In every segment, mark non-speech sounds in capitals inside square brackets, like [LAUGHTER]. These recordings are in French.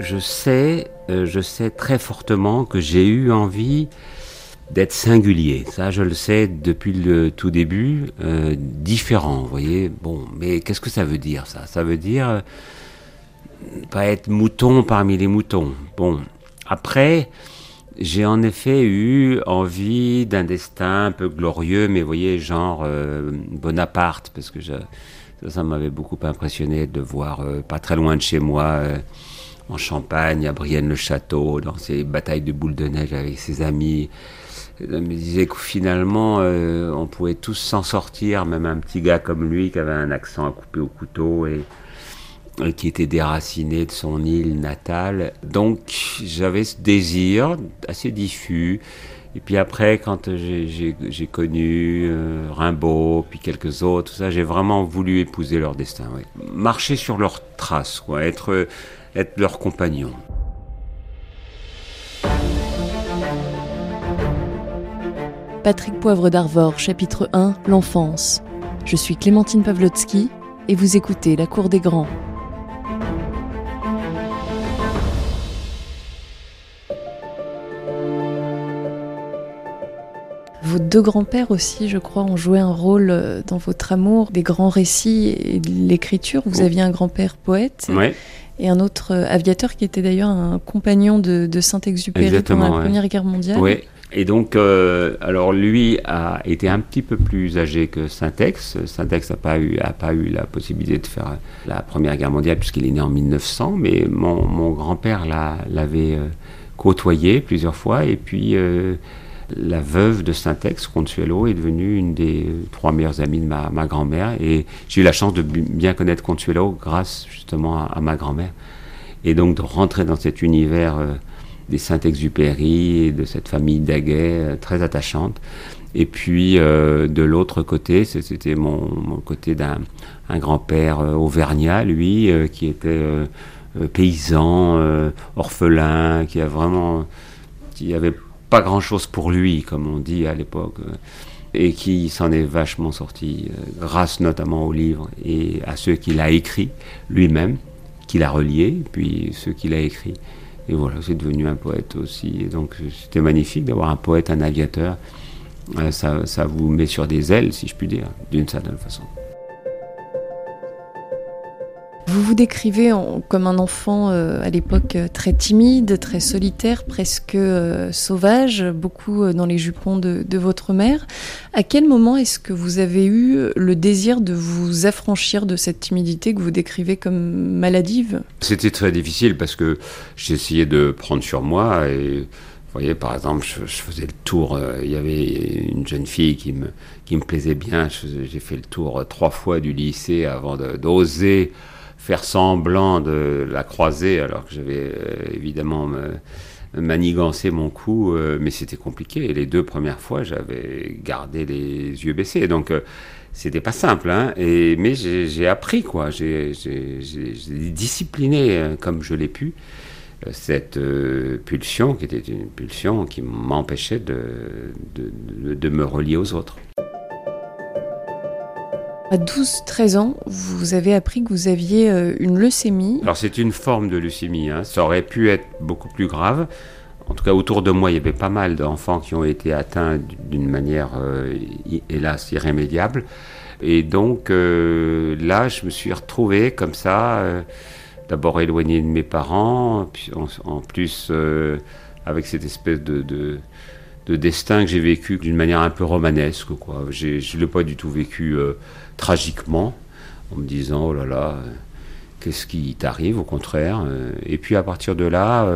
je sais, euh, je sais très fortement que j'ai eu envie d'être singulier. Ça, je le sais depuis le tout début, euh, différent. Vous voyez, bon, mais qu'est-ce que ça veut dire ça? Ça veut dire euh, pas être mouton parmi les moutons. Bon, après, j'ai en effet eu envie d'un destin un peu glorieux, mais vous voyez, genre Bonaparte, parce que ça, ça m'avait beaucoup impressionné de voir pas très loin de chez moi, en Champagne, à Brienne-le-Château, dans ses batailles de boules de neige avec ses amis. Je me disais que finalement, euh, on pouvait tous s'en sortir, même un petit gars comme lui qui avait un accent à couper au couteau et, qui était déraciné de son île natale. Donc j'avais ce désir assez diffus. Et puis après, quand j'ai- connu euh, Rimbaud, puis quelques autres, tout ça, j'ai vraiment voulu épouser leur destin. Marcher sur leurs traces, quoi, être, être leur compagnon. Patrick Poivre d'Arvor, chapitre 1, L'enfance. Je suis Clémentine Pavlotsky et vous écoutez La Cour des Grands. Vos deux grands-pères aussi, je crois, ont joué un rôle euh, dans votre amour des grands récits et de l'écriture. Vous Oh. aviez un grand-père poète Ouais. Et un autre euh, aviateur qui était d'ailleurs un compagnon de, de Saint-Exupéry pendant la ouais. Première Guerre mondiale. Oui. Et donc, euh, alors lui a été un petit peu plus âgé que Syntex. Syntex n'a pas eu, a pas eu la possibilité de faire la Première Guerre mondiale puisqu'il est né en 1900, mais mon, mon grand-père l'a- l'avait euh, côtoyé plusieurs fois. Et puis, euh, la veuve de Syntex, Consuelo, est devenue une des trois meilleures amies de ma, grand-mère. Et j'ai eu la chance de bi- bien connaître Consuelo grâce justement à, ma grand-mère. Et donc de rentrer dans cet univers euh, des Saint-Exupéry et de cette famille Daguet euh, très attachante. Et puis euh, de l'autre côté, c'était mon, côté d'un un grand-père euh, auvergnat, lui, euh, qui était euh, euh, paysan, euh, orphelin, qui a vraiment, qui avait pas grand-chose pour lui, comme on dit à l'époque, euh, et qui s'en est vachement sorti, euh, grâce notamment au livre et à ceux qu'il a écrits lui-même, qu'il a reliés, puis ceux qu'il a écrits. Et voilà, c'est devenu un poète aussi. Et donc c'était magnifique d'avoir un poète, un aviateur. Euh, ça, ça vous met sur des ailes, si je puis dire, d'une certaine façon. Vous vous décrivez comme un enfant euh, à l'époque euh, très timide, très solitaire, presque euh, sauvage, beaucoup dans les jupons de, votre mère. À quel moment est-ce que vous avez eu le désir de vous affranchir de cette timidité que vous décrivez comme maladive? C'était très difficile parce que j'essayais de prendre sur moi vous voyez, par exemple, je, faisais le tour. Il y avait une jeune fille qui me, qui me plaisait bien. J'ai fait le tour trois fois du lycée avant d'oser faire semblant de la croiser, alors que j'avais euh, évidemment me- manigancé mon coup, euh, mais c'était compliqué. Et les deux premières fois, j'avais gardé les yeux baissés. Donc, euh, c'était pas simple, hein. Et, mais j'ai appris, quoi. J'ai discipliné comme je l'ai pu cette euh, pulsion, qui était une pulsion qui m'empêchait de, de- de me relier aux autres. À 12-13 ans, vous avez appris que vous aviez euh, une leucémie. Alors c'est une forme de leucémie, hein. ça aurait pu être beaucoup plus grave. En tout cas, autour de moi, il y avait pas mal d'enfants qui ont été atteints d'une manière, euh, hélas, irrémédiable. Et donc euh, là, je me suis retrouvé comme ça, d'abord éloigné de mes parents, puis en, plus avec cette espèce de, de destin que j'ai vécu d'une manière un peu romanesque. Quoi. Je ne l'ai pas du tout vécu euh, tragiquement, en me disant, oh là là, euh, qu'est-ce qui t'arrive, au contraire. euh, Et puis à partir de là,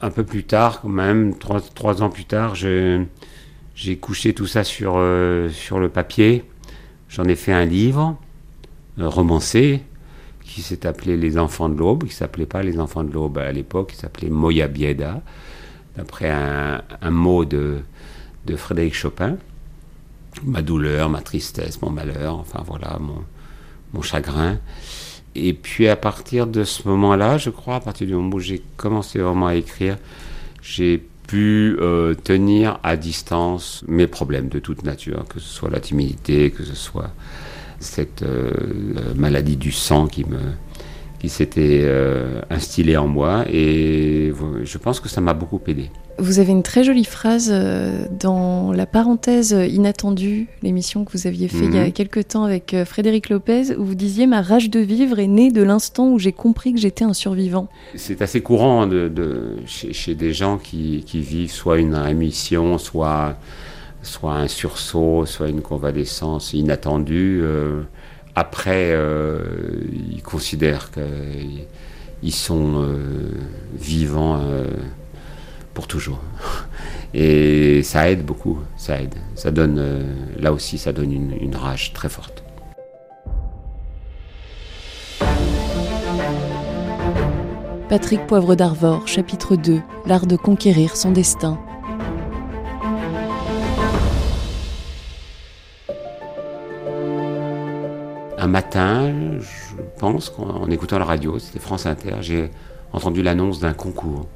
un peu plus tard, quand même, trois, trois ans plus tard, j'ai couché tout ça sur, sur le papier. J'en ai fait un livre, romancé, qui s'est appelé Les Enfants de l'Aube, qui s'appelait pas Les Enfants de l'Aube à l'époque, qui s'appelait Moya Bieda, d'après un, mot de, Frédéric Chopin. Ma douleur, ma tristesse, mon malheur, enfin voilà, mon, mon chagrin. Et puis à partir de ce moment-là, je crois, à partir du moment où j'ai commencé vraiment à écrire, j'ai pu euh, tenir à distance mes problèmes de toute nature, que ce soit la timidité, que ce soit cette euh, maladie du sang qui me, qui s'était euh, instillé en moi et je pense que ça m'a beaucoup aidé. Vous avez une très jolie phrase euh, dans la parenthèse inattendue, l'émission que vous aviez fait il y a mhm. quelques temps avec euh, Frédéric Lopez, où vous disiez Ma rage de vivre est née de l'instant où j'ai compris que j'étais un survivant. C'est assez courant de, chez, des gens qui, vivent soit une rémission, soit, soit un sursaut, soit une convalescence inattendue après, euh, ils considèrent qu'ils sont euh, vivants euh, pour toujours. [LAUGHS] Et ça aide beaucoup, ça aide. Ça donne, là aussi, ça donne une, une rage très forte. Patrick Poivre d'Arvor, chapitre 2, L'art de conquérir son destin. Un matin, je pense, en écoutant la radio, c'était France Inter, j'ai entendu l'annonce d'un concours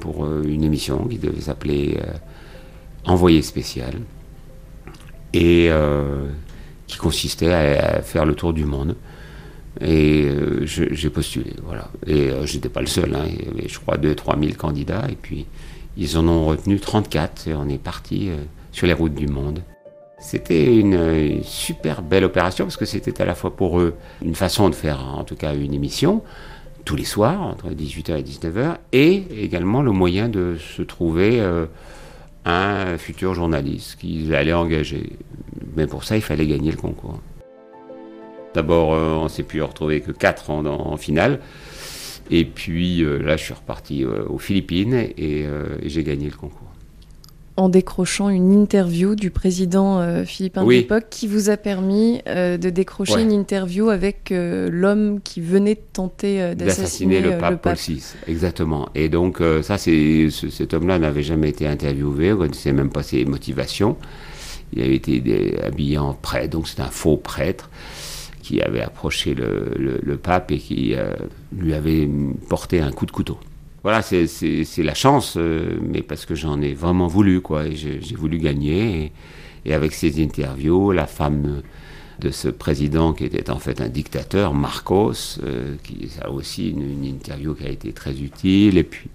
pour euh, une émission qui devait s'appeler euh, Envoyé spécial et euh, qui consistait à, faire le tour du monde. Et j'ai postulé, voilà. Et j'étais pas le seul, hein. il y avait, je crois, 2-3 000 candidats, et puis ils en ont retenu 34, et on est parti sur les routes du monde. C'était une, super belle opération parce que c'était à la fois pour eux une façon de faire en tout cas une émission tous les soirs entre 18h et 19h et également le moyen de se trouver euh, un futur journaliste qu'ils allaient engager. Mais pour ça, il fallait gagner le concours. D'abord, euh, on s'est pu retrouver que 4 en, en finale. Et puis euh, là, je suis reparti aux Philippines et j'ai gagné le concours en décrochant une interview du président euh, philippin de l'époque qui vous a permis euh, de décrocher une interview avec euh, l'homme qui venait de tenter d'assassiner le, pape, Paul VI. Exactement. Et donc ça, c'est cet homme-là n'avait jamais été interviewé, on ne connaissait même pas ses motivations. Il avait été habillé en prêtre, donc c'est un faux prêtre qui avait approché le pape et qui lui avait porté un coup de couteau voilà, c'est la chance, euh, mais parce que j'en ai vraiment voulu, quoi. J'ai voulu gagner. Et, avec ces interviews, la femme de ce président qui était en fait un dictateur, Marcos, euh, qui a aussi une, interview qui a été très utile. Et puis,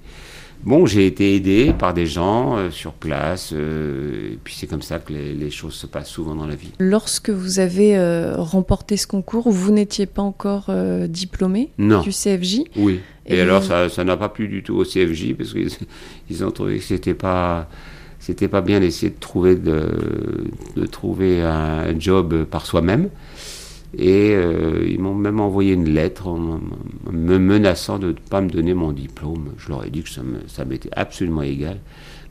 bon, j'ai été aidé par des gens euh, sur place. et puis c'est comme ça que les, les, choses se passent souvent dans la vie. Lorsque vous avez remporté ce concours, vous n'étiez pas encore diplômé du CFJ Oui. Et, alors, ça n'a pas plu du tout au CFJ, parce qu'ils [LAUGHS] ont trouvé que c'était pas c'était pas bien d'essayer de trouver de, de, trouver un job par soi-même. Et euh, ils m'ont même envoyé une lettre me menaçant de ne pas me donner mon diplôme. Je leur ai dit que ça m'était absolument égal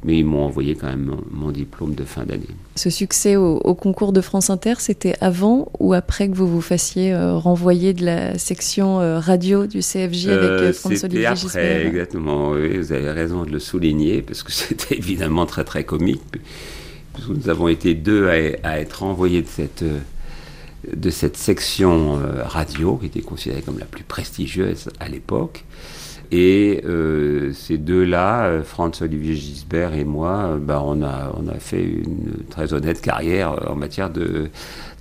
mais ils m'ont envoyé quand même mon, diplôme de fin d'année. Ce succès au, concours de France Inter, c'était avant ou après que vous vous fassiez euh, renvoyer de la section euh, radio du CFJ avec euh, François-Olivier après, exactement. Oui, vous avez raison de le souligner, parce que [LAUGHS] c'était évidemment très très comique. Nous avons été deux à, être envoyés de cette de cette section radio qui était considérée comme la plus prestigieuse à l'époque. Et euh, ces deux-là, euh, Franz-Olivier Gisbert et moi, euh, bah, on, a, on a fait une très honnête carrière en matière de,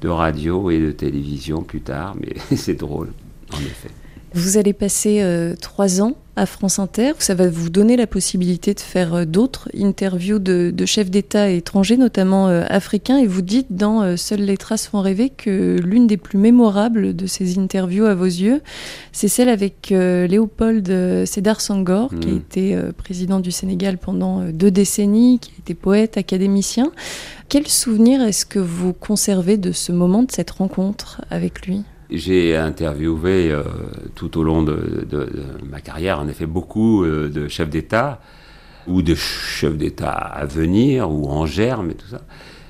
de radio et de télévision plus tard, mais [LAUGHS] c'est drôle, en effet. Vous allez passer euh, trois ans à France Inter. Ça va vous donner la possibilité de faire euh, d'autres interviews de, chefs d'État étrangers, notamment euh, africains. Et vous dites dans Seules les traces font rêver que l'une des plus mémorables de ces interviews à vos yeux, c'est celle avec Léopold Sédar Senghor, qui a mmh. été président du Sénégal pendant deux décennies, qui a été poète, académicien. Quel souvenir est-ce que vous conservez de ce moment, de cette rencontre avec lui? J'ai interviewé euh, tout au long de, ma carrière, en effet, beaucoup euh, de chefs d'État ou de chefs d'État à venir ou en germe et tout ça.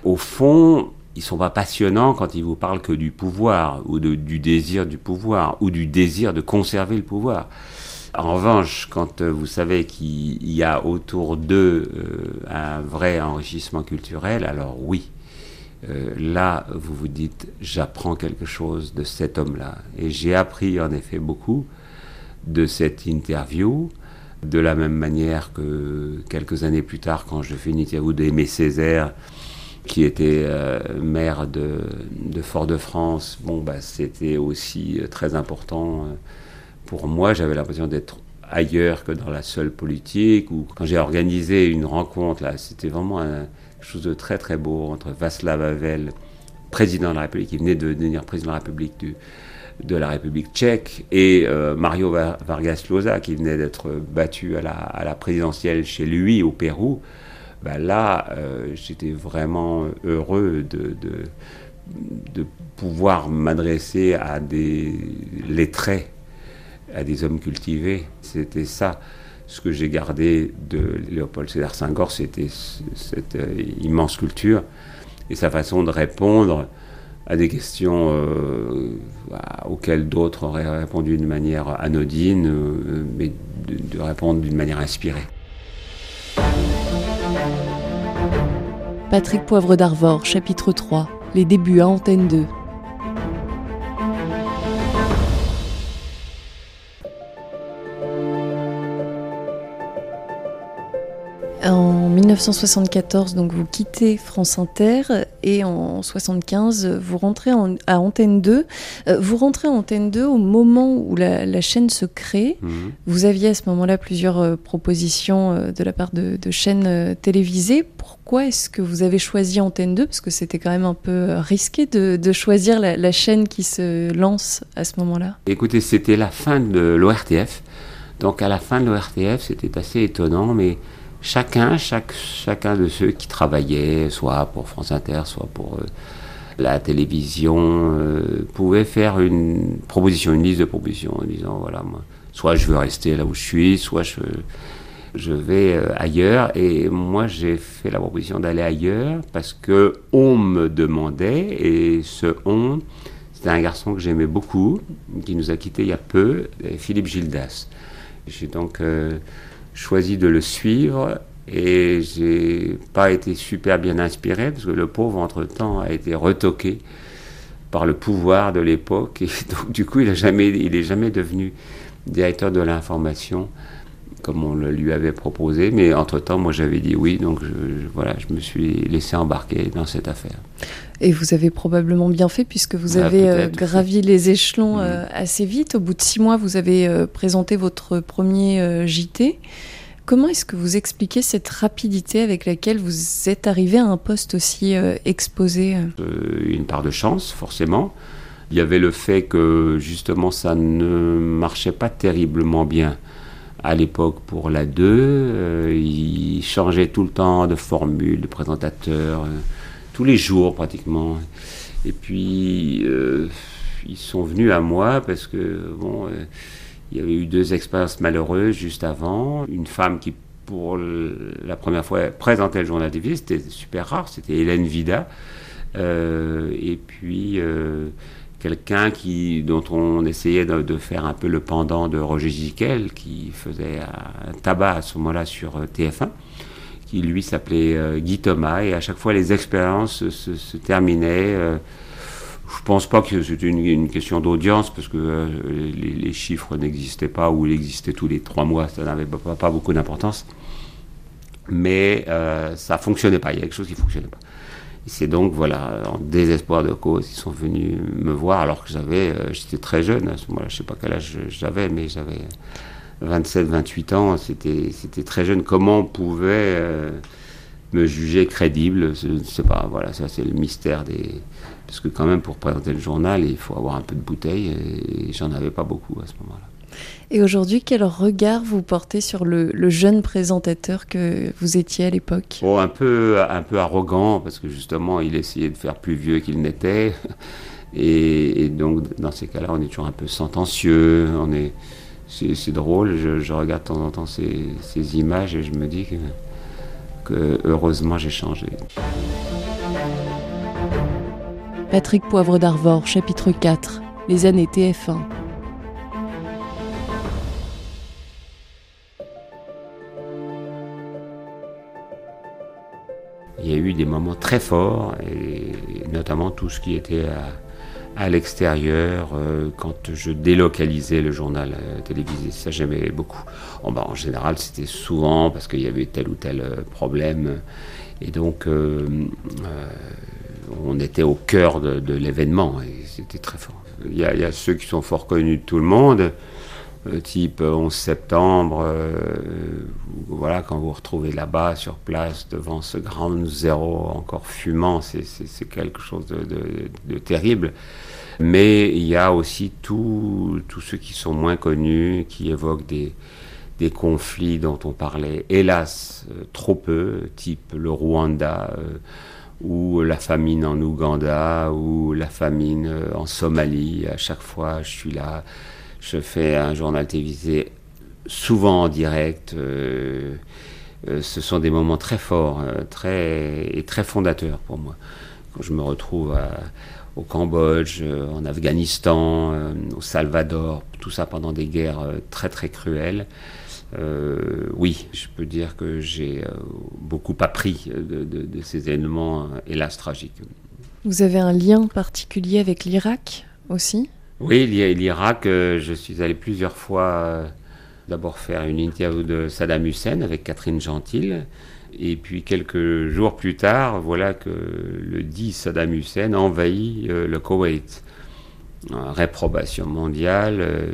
Au fond, ils sont pas passionnants quand ils vous parlent que du pouvoir ou du désir du pouvoir ou du désir de conserver le pouvoir. En revanche, quand euh, vous savez qu'il y a autour d'eux un vrai enrichissement culturel, alors oui, euh, là, vous vous dites, j'apprends quelque chose de cet homme-là. Et j'ai appris en effet beaucoup de cette interview, de la même manière que quelques années plus tard, quand je fais une interview d'Aimé Césaire, qui était euh, maire de, Fort-de-France, bon, bah, c'était aussi euh, très important pour moi, j'avais l'impression d'être ailleurs que dans la seule politique. Ou quand j'ai organisé une rencontre, là, c'était vraiment quelque chose de très très beau entre Václav Havel, président de la République, qui venait de devenir président de la République tchèque, et euh, Mario Vargas Llosa, qui venait d'être battu à la, à la, présidentielle chez lui au Pérou. Ben là, euh, j'étais vraiment heureux de, de, de pouvoir m'adresser à des lettrés à des hommes cultivés. C'était ça ce que j'ai gardé de Léopold Sédar Senghor, c'était cette euh, immense culture et sa façon de répondre à des questions euh, auxquelles d'autres auraient répondu d'une manière anodine, euh, mais de, de répondre d'une manière inspirée. Patrick Poivre d'Arvor, chapitre 3, les débuts à Antenne 2. 1974, donc vous quittez France Inter et en 75, vous rentrez à Antenne 2. Euh, vous rentrez à Antenne 2 au moment où la, chaîne se crée. Mhm. Vous aviez à ce moment-là plusieurs euh, propositions euh, de la part de, chaînes télévisées. Pourquoi est-ce que vous avez choisi Antenne 2 Parce que c'était quand même un peu risqué de, choisir la, la, chaîne qui se lance à ce moment-là. Écoutez, c'était la fin de l'ORTF. Donc à la fin de l'ORTF, c'était assez étonnant, mais chacun, chacun de ceux qui travaillaient, soit pour France Inter, soit pour euh, la télévision, euh, pouvait faire une proposition, une liste de propositions en disant voilà, moi, soit je veux rester là où je suis, soit je, je vais euh, ailleurs. Et moi, j'ai fait la proposition d'aller ailleurs parce que on me demandait, et ce on, c'était un garçon que j'aimais beaucoup, qui nous a quittés il y a peu, Philippe Gildas. J'ai donc choisi de le suivre et j'ai pas été super bien inspiré parce que le pauvre entre-temps a été retoqué par le pouvoir de l'époque et [LAUGHS] donc du coup il a jamais il est jamais devenu directeur de l'information comme on le lui avait proposé mais entre-temps moi j'avais dit oui donc voilà je me suis laissé embarquer dans cette affaire. Et vous avez probablement bien fait puisque vous avez euh, gravi les échelons [LAUGHS] euh, assez vite. Au bout de six mois, vous avez euh, présenté votre premier JT. Comment est-ce que vous expliquez cette rapidité avec laquelle vous êtes arrivé à un poste aussi exposé Une part de chance, forcément. Il y avait le fait que justement ça ne marchait pas terriblement bien à l'époque pour la 2. il changeait tout le temps de formule, de présentateur tous les jours pratiquement. Et puis, euh, ils sont venus à moi parce que, bon, euh, il y avait eu deux expériences malheureuses juste avant. Une femme qui, pour la première fois, présentait le journal vie, c'était super rare, c'était Hélène Vida. Euh, et puis, quelqu'un qui, dont on essayait de, faire un peu le pendant de Roger Giquel, qui faisait un tabac à ce moment-là sur TF1 qui lui s'appelait euh, Guy Thomas, et à chaque fois les expériences se, terminaient. Euh, je pense pas que c'était une, question d'audience, parce que euh, les, chiffres n'existaient pas, ou ils existaient tous les trois mois, ça n'avait pas, beaucoup d'importance. Mais ça fonctionnait pas, il y a quelque chose qui fonctionnait pas. C'est donc, voilà, en désespoir de cause, ils sont venus me voir alors que j'avais, j'étais très jeune à ce moment-là, je sais pas quel âge j'avais, mais j'avais 27, 28 ans, c'était, c'était très jeune. Comment on pouvait euh, me juger crédible? Je ne sais pas, voilà, ça c'est le mystère des. Parce que, quand même, pour présenter le journal, il faut avoir un peu de bouteille, et j'en avais pas beaucoup à ce moment-là. Et aujourd'hui, quel regard vous portez sur le, jeune présentateur que vous étiez à l'époque? Oh, un, peu, un peu arrogant, parce que justement, il essayait de faire plus vieux qu'il n'était. [LAUGHS] Et, et donc, dans ces cas-là, on est toujours un peu sentencieux, on est c'est drôle, je, regarde de temps en temps ces, images et je me dis que, heureusement j'ai changé. Patrick Poivre d'Arvor, chapitre 4, les années TF1. Il y a eu des moments très forts, et notamment tout ce qui était à, à l'extérieur euh, quand je délocalisais le journal euh, télévisé. Ça, j'aimais beaucoup. En, en général, c'était souvent parce qu'il y avait tel ou tel euh, problème. Et donc, on était au cœur de, l'événement et c'était très fort. Il y, a, ceux qui sont fort connus de tout le monde. Type 11 septembre, voilà, quand vous vous retrouvez là-bas, sur place, devant ce grand zéro encore fumant, c'est quelque chose de, terrible. Mais il y a aussi tous ceux qui sont moins connus, qui évoquent des, conflits dont on parlait, hélas, euh, trop peu, type le Rwanda, euh, ou la famine en Ouganda, ou la famine euh, en Somalie. À chaque fois, je suis là, je fais un journal télévisé, souvent en direct. ce sont des moments très forts très, et très fondateurs pour moi. Quand je me retrouve au Cambodge, en Afghanistan, au Salvador, tout ça pendant des guerres très très cruelles. Euh, oui, je peux dire que j'ai euh, beaucoup appris de, ces événements, euh, hélas, tragiques. Vous avez un lien particulier avec l'Irak aussi? Oui, l'Irak, je suis allé plusieurs fois d'abord faire une interview de Saddam Hussein avec Catherine Gentil. Et puis quelques jours plus tard, voilà que le dit Saddam Hussein envahit le Koweït. Réprobation mondiale,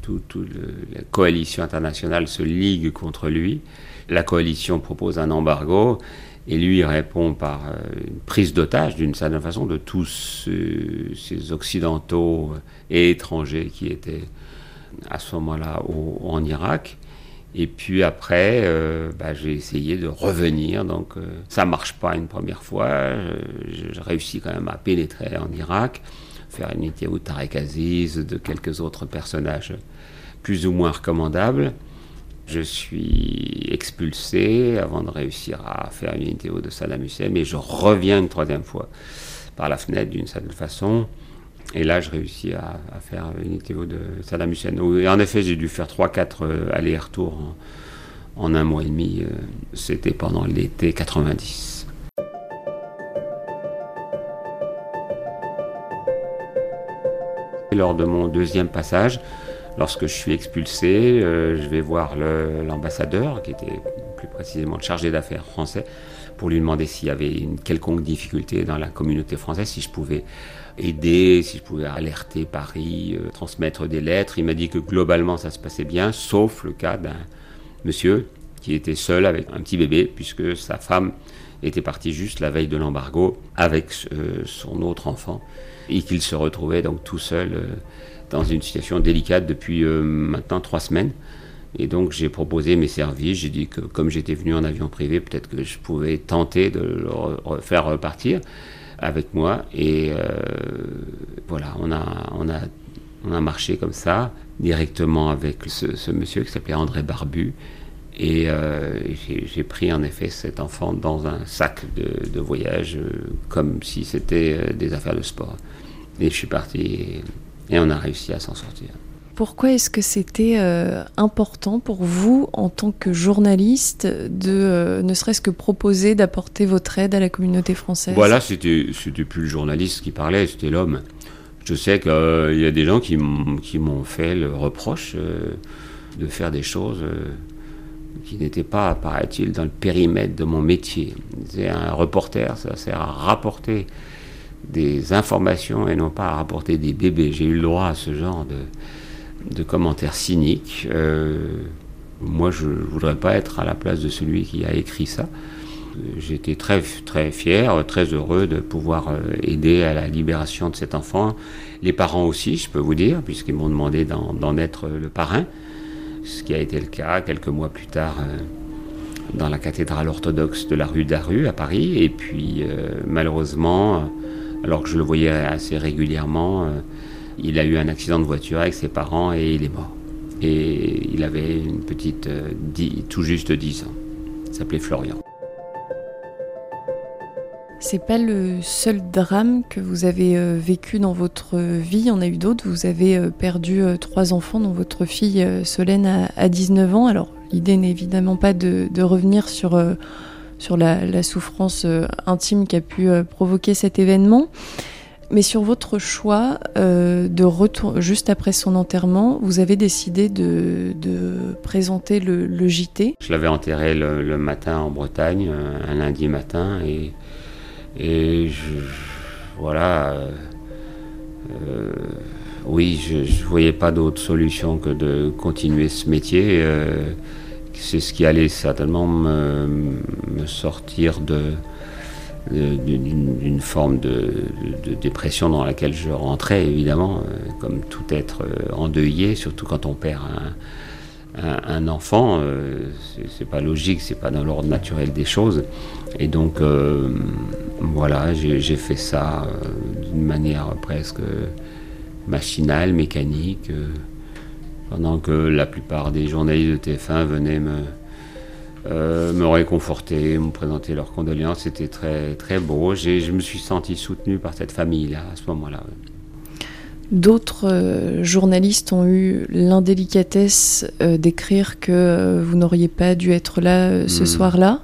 toute la coalition internationale se ligue contre lui. La coalition propose un embargo et lui répond par euh, une prise d'otage d'une certaine façon de tous ces occidentaux et étrangers qui étaient à ce moment-là en Irak. Et puis après, euh, bah, j'ai essayé de revenir. Donc euh, ça marche pas une première fois. Je, réussis quand même à pénétrer en Irak, faire une interview de Tarek Aziz, de quelques autres personnages plus ou moins recommandable. Je suis expulsé avant de réussir à faire une interview de Saddam Hussein, mais je reviens une troisième fois par la fenêtre d'une certaine façon. Et là, je réussis à, faire une interview de Saddam Hussein. Et en effet, j'ai dû faire 3-4 euh, allers-retours en, un mois et demi. Euh, c'était pendant l'été 90. Lors de mon deuxième passage, Lorsque je suis expulsé, euh, je vais voir l'ambassadeur, qui était plus précisément le chargé d'affaires français, pour lui demander s'il y avait une quelconque difficulté dans la communauté française, si je pouvais aider, si je pouvais alerter Paris, euh, transmettre des lettres. Il m'a dit que globalement ça se passait bien, sauf le cas d'un monsieur qui était seul avec un petit bébé, puisque sa femme était partie juste la veille de l'embargo avec euh, son autre enfant, et qu'il se retrouvait donc tout seul dans une situation délicate depuis euh, maintenant trois semaines. Et donc j'ai proposé mes services, j'ai dit que comme j'étais venu en avion privé, peut-être que je pouvais tenter de le faire repartir avec moi. Et euh, voilà, on a, on, a, on a marché comme ça, directement avec ce, monsieur qui s'appelait André Barbu. Et euh, j'ai pris en effet cet enfant dans un sac de, voyage, comme si c'était des affaires de sport. Et je suis parti. On a réussi à s'en sortir. Pourquoi est-ce que c'était euh, important pour vous, en tant que journaliste, de euh, ne serait-ce que proposer d'apporter votre aide à la communauté française? Voilà, c'était, c'était plus le journaliste qui parlait, c'était l'homme. Je sais qu'il euh, y a des gens qui, m'ont fait le reproche de faire des choses qui n'étaient pas, paraît-il, dans le périmètre de mon métier. C'est un reporter, ça sert à rapporter des informations et non pas à rapporter des bébés. J'ai eu le droit à ce genre de, commentaires cyniques. Euh, moi, je ne voudrais pas être à la place de celui qui a écrit ça. J'étais très, très fier, très heureux de pouvoir euh, aider à la libération de cet enfant. Les parents aussi, je peux vous dire, puisqu'ils m'ont demandé d'en être le parrain, ce qui a été le cas quelques mois plus tard euh, dans la cathédrale orthodoxe de la rue d'Aru à Paris. Et puis, malheureusement, alors que je le voyais assez régulièrement. Euh, il a eu un accident de voiture avec ses parents et il est mort. Et il avait une petite, euh, tout juste 10 ans. S'appelait Florian. C'est pas le seul drame que vous avez euh, vécu dans votre vie. Il y en a eu d'autres. Vous avez perdu trois enfants, dont votre fille Solène a 19 ans. Alors, l'idée n'est évidemment pas de revenir sur sur la, souffrance euh, intime qui a pu euh, provoquer cet événement. Mais sur votre choix euh, de retour, juste après son enterrement, vous avez décidé de, présenter le, JT. Je l'avais enterré le, matin en Bretagne, un lundi matin, et, et je, voilà, oui, je ne voyais pas d'autre solution que de continuer ce métier. Euh, c'est ce qui allait certainement me, sortir de, d'une forme de, dépression dans laquelle je rentrais, évidemment, euh, comme tout être euh, endeuillé, surtout quand on perd un, enfant. c'est pas logique, c'est pas dans l'ordre naturel des choses. Et donc, voilà, j'ai fait ça d'une manière presque machinal, mécanique, euh, pendant que la plupart des journalistes de TF1 venaient me, euh, me réconforter, me présenter leurs condoléances. C'était très, très beau. Je me suis senti soutenu par cette famille-là à ce moment-là. D'autres euh, journalistes ont eu l'indélicatesse d'écrire que vous n'auriez pas dû être là ce hmm. soir-là.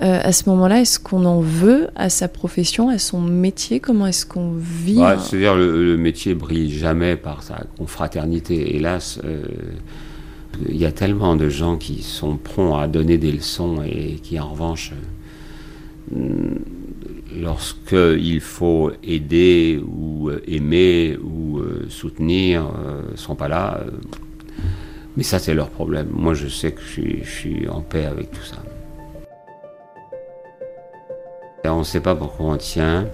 Euh, à ce moment-là, est-ce qu'on en veut à sa profession, à son métier? Comment est-ce qu'on vit C'est-à-dire le, le, métier brille jamais par sa confraternité. Hélas, euh, il y a tellement de gens qui sont prompts à donner des leçons et qui, en revanche, euh, lorsqu'il faut aider ou aimer ou soutenir, ne sont pas là. mais ça, c'est leur problème. Moi, je sais que je suis en paix avec tout ça. On ne sait pas pourquoi on tient,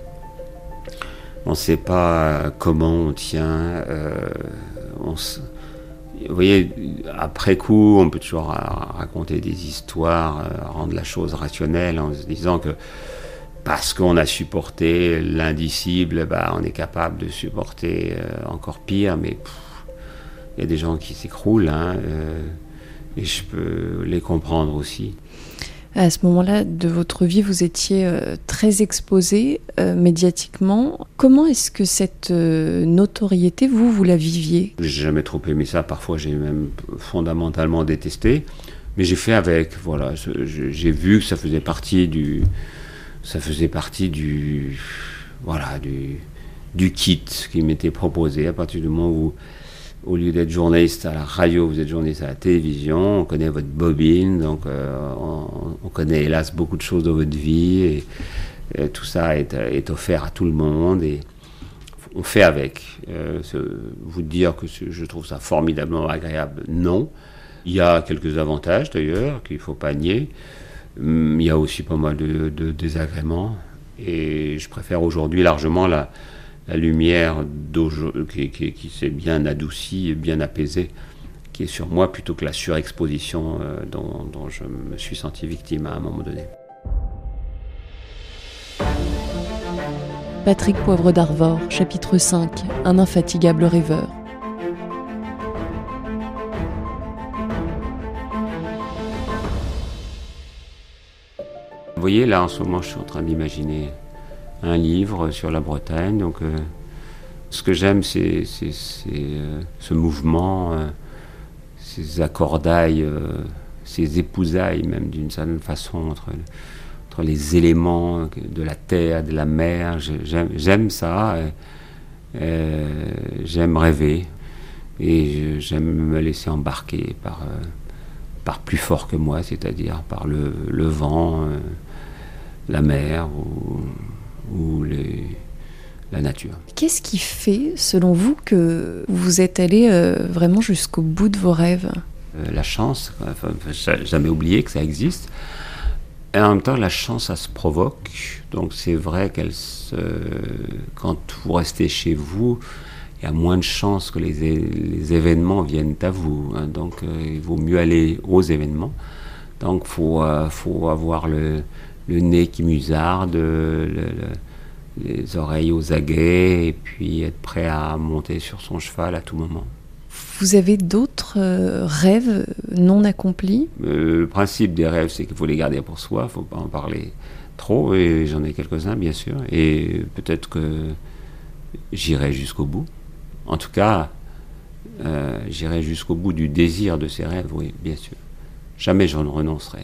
on ne sait pas comment on tient. Euh, vous voyez, après coup, on peut toujours raconter des histoires, euh, rendre la chose rationnelle en se disant que parce qu'on a supporté l'indicible, bah, on est capable de supporter euh, encore pire, mais il y a des gens qui s'écroulent, hein, et je peux les comprendre aussi. À ce moment-là de votre vie, vous étiez euh, très exposé euh, médiatiquement. Comment est-ce que cette euh, notoriété, vous, vous la viviez? J'ai jamais trop aimé ça. Parfois, j'ai même fondamentalement détesté. Mais j'ai fait avec. Voilà, j'ai vu que ça faisait partie du, ça faisait partie du, voilà, du, du kit qui m'était proposé à partir du moment où au lieu d'être journaliste à la radio, vous êtes journaliste à la télévision, on connaît votre bobine, donc euh, on, connaît hélas beaucoup de choses dans votre vie, et, tout ça est, offert à tout le monde, et on fait avec. Euh, vous dire que je trouve ça formidablement agréable, non. Il y a quelques avantages d'ailleurs qu'il ne faut pas nier. Hum, il y a aussi pas mal de désagréments, et je préfère aujourd'hui largement la la lumière qui, qui, s'est bien adoucie et bien apaisée, qui est sur moi, plutôt que la surexposition euh, dont, dont je me suis senti victime à un moment donné. Patrick Poivre d'Arvor, chapitre 5 Un infatigable rêveur. Vous voyez, là en ce moment, je suis en train d'imaginer un livre sur la Bretagne. Donc, euh, ce que j'aime, c'est euh, ce mouvement, euh, ces accordailles, ces épousailles, même d'une certaine façon, entre, les éléments de la terre, de la mer. J'aime ça. j'aime rêver. Et j'aime me laisser embarquer par, par plus fort que moi, c'est-à-dire par le, le vent, la mer ou ou les, la nature. Qu'est-ce qui fait, selon vous, que vous êtes allé euh, vraiment jusqu'au bout de vos rêves? Euh, La chance, enfin, jamais oublié que ça existe. Et en même temps, la chance, ça se provoque. Donc c'est vrai qu'elle se... quand vous restez chez vous, il y a moins de chances que les, les événements viennent à vous. Hein. Donc euh, il vaut mieux aller aux événements. Donc il faut, faut avoir le, le nez qui musarde, les oreilles aux aguets, et puis être prêt à monter sur son cheval à tout moment. Vous avez d'autres euh, rêves non accomplis? Euh, Le principe des rêves, c'est qu'il faut les garder pour soi, il ne faut pas en parler trop, et j'en ai quelques-uns, bien sûr, et peut-être que j'irai jusqu'au bout. En tout cas, euh, j'irai jusqu'au bout du désir de ces rêves, oui, bien sûr. Jamais j'en renoncerai.